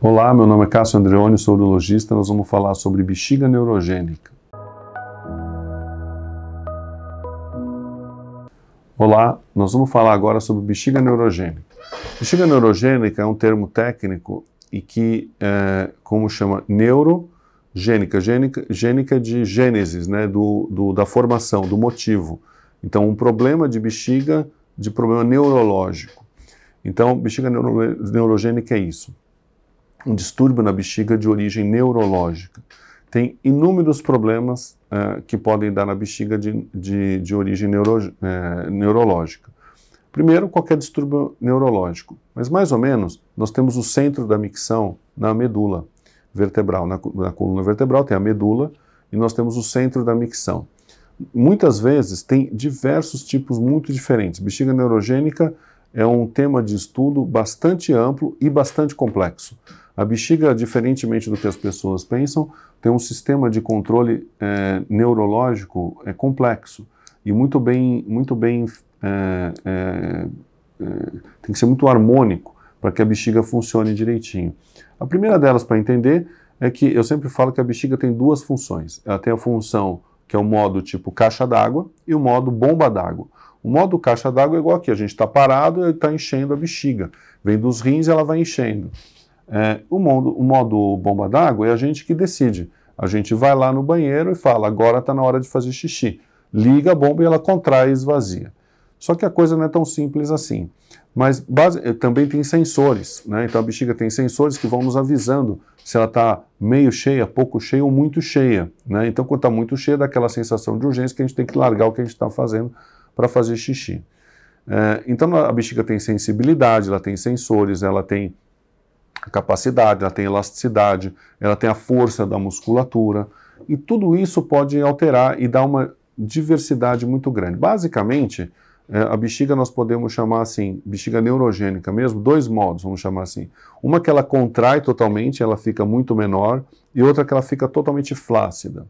Olá, meu nome é Cássio Andreoni, sou urologista. Nós vamos falar sobre bexiga neurogênica. Olá, nós vamos falar agora sobre bexiga neurogênica. Bexiga neurogênica é um termo técnico e que, é, como chama, neurogênica, gênica, gênica de gênesis, né, do, do, da formação, do motivo. Então, um problema de bexiga, de problema neurológico. Então, bexiga neuro, neurogênica é isso um distúrbio na bexiga de origem neurológica. Tem inúmeros problemas uh, que podem dar na bexiga de, de, de origem neuro, uh, neurológica. Primeiro, qualquer distúrbio neurológico, mas mais ou menos nós temos o centro da micção na medula vertebral. Na, na coluna vertebral tem a medula e nós temos o centro da micção. Muitas vezes tem diversos tipos muito diferentes. Bexiga neurogênica é um tema de estudo bastante amplo e bastante complexo. A bexiga, diferentemente do que as pessoas pensam, tem um sistema de controle é, neurológico é, complexo e muito bem, muito bem é, é, é tem que ser muito harmônico para que a bexiga funcione direitinho. A primeira delas para entender é que eu sempre falo que a bexiga tem duas funções. Ela tem a função que é o modo tipo caixa d'água e o modo bomba d'água. O modo caixa d'água é igual aqui, a gente está parado e está enchendo a bexiga. Vem dos rins ela vai enchendo. É, o, modo, o modo bomba d'água é a gente que decide. A gente vai lá no banheiro e fala, agora está na hora de fazer xixi. Liga a bomba e ela contrai e esvazia. Só que a coisa não é tão simples assim. Mas base, eh, também tem sensores, né? Então a bexiga tem sensores que vão nos avisando se ela está meio cheia, pouco cheia ou muito cheia, né? Então quando está muito cheia, dá aquela sensação de urgência que a gente tem que largar o que a gente está fazendo para fazer xixi. É, então a bexiga tem sensibilidade, ela tem sensores, ela tem capacidade, ela tem elasticidade, ela tem a força da musculatura, e tudo isso pode alterar e dar uma diversidade muito grande. Basicamente, é, a bexiga nós podemos chamar assim, bexiga neurogênica mesmo, dois modos, vamos chamar assim. Uma que ela contrai totalmente, ela fica muito menor, e outra que ela fica totalmente flácida.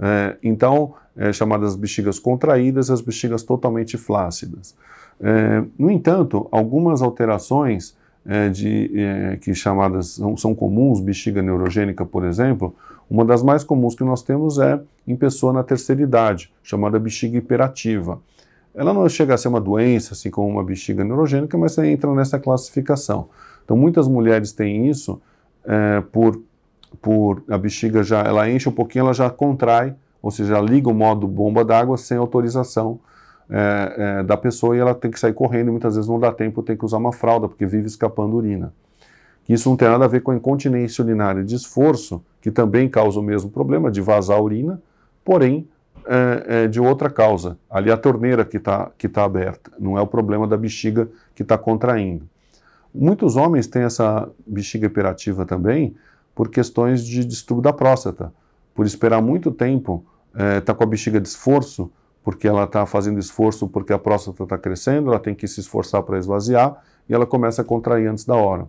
É, então, é, chamadas bexigas contraídas, as bexigas totalmente flácidas. É, no entanto, algumas alterações é, de, é, que chamadas são, são, comuns, bexiga neurogênica, por exemplo, uma das mais comuns que nós temos é em pessoa na terceira idade, chamada bexiga hiperativa. Ela não chega a ser uma doença, assim como uma bexiga neurogênica, mas entra nessa classificação. Então, muitas mulheres têm isso é, por, por a bexiga já, ela enche um pouquinho, ela já contrai, ou seja, liga o modo bomba d'água sem autorização é, é, da pessoa e ela tem que sair correndo muitas vezes não dá tempo, tem que usar uma fralda porque vive escapando urina. Isso não tem nada a ver com a incontinência urinária de esforço, que também causa o mesmo problema de vazar urina, porém é, é, de outra causa. Ali a torneira que está que tá aberta, não é o problema da bexiga que está contraindo. Muitos homens têm essa bexiga hiperativa também por questões de distúrbio da próstata, por esperar muito tempo, está é, com a bexiga de esforço, porque ela está fazendo esforço porque a próstata está crescendo, ela tem que se esforçar para esvaziar e ela começa a contrair antes da hora.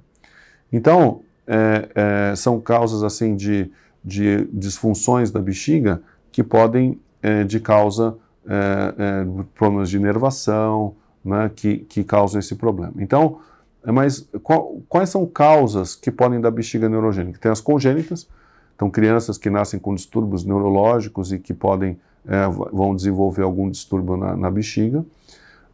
Então, é, é, são causas assim de, de, disfunções da bexiga que podem, é, de causa, é, é, problemas de inervação, né, que, que causam esse problema. Então, é, mas qual, quais são causas que podem dar bexiga neurogênica? Tem as congênitas, então crianças que nascem com distúrbios neurológicos e que podem é, vão desenvolver algum distúrbio na, na bexiga.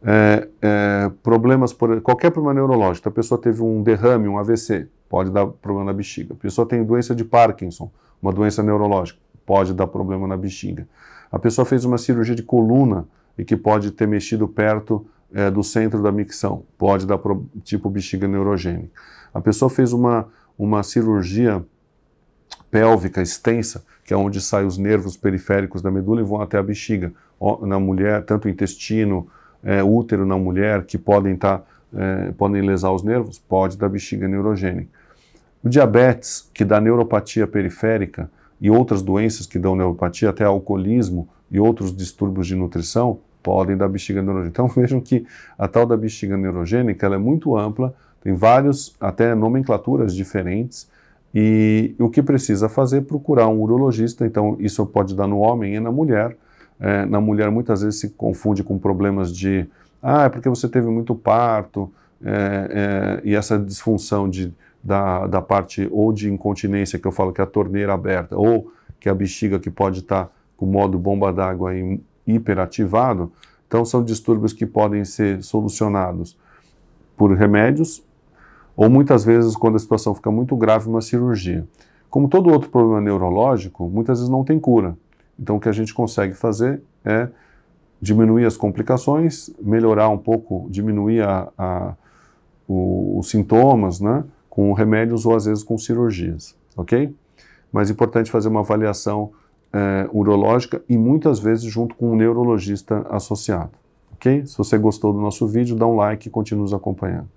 É, é, problemas, por, qualquer problema neurológico, a pessoa teve um derrame, um AVC, pode dar problema na bexiga. A pessoa tem doença de Parkinson, uma doença neurológica, pode dar problema na bexiga. A pessoa fez uma cirurgia de coluna e que pode ter mexido perto é, do centro da micção, pode dar pro, tipo bexiga neurogênica. A pessoa fez uma, uma cirurgia pélvica extensa, que é onde saem os nervos periféricos da medula e vão até a bexiga. Na mulher, tanto intestino, é, útero na mulher, que podem, tá, é, podem lesar os nervos, pode dar bexiga neurogênica. O diabetes, que dá neuropatia periférica, e outras doenças que dão neuropatia, até alcoolismo e outros distúrbios de nutrição, podem dar bexiga neurogênica. Então vejam que a tal da bexiga neurogênica ela é muito ampla, tem vários, até nomenclaturas diferentes, e o que precisa fazer é procurar um urologista, então isso pode dar no homem e na mulher. É, na mulher muitas vezes se confunde com problemas de, ah, é porque você teve muito parto, é, é, e essa disfunção de, da, da parte ou de incontinência, que eu falo que é a torneira aberta, ou que é a bexiga que pode estar com o modo bomba d'água hiperativado, então são distúrbios que podem ser solucionados por remédios ou muitas vezes quando a situação fica muito grave, uma cirurgia. Como todo outro problema neurológico, muitas vezes não tem cura. Então o que a gente consegue fazer é diminuir as complicações, melhorar um pouco, diminuir a, a, o, os sintomas, né, com remédios ou às vezes com cirurgias, ok? Mas é importante fazer uma avaliação é, urológica e muitas vezes junto com um neurologista associado, ok? Se você gostou do nosso vídeo, dá um like e continue nos acompanhando.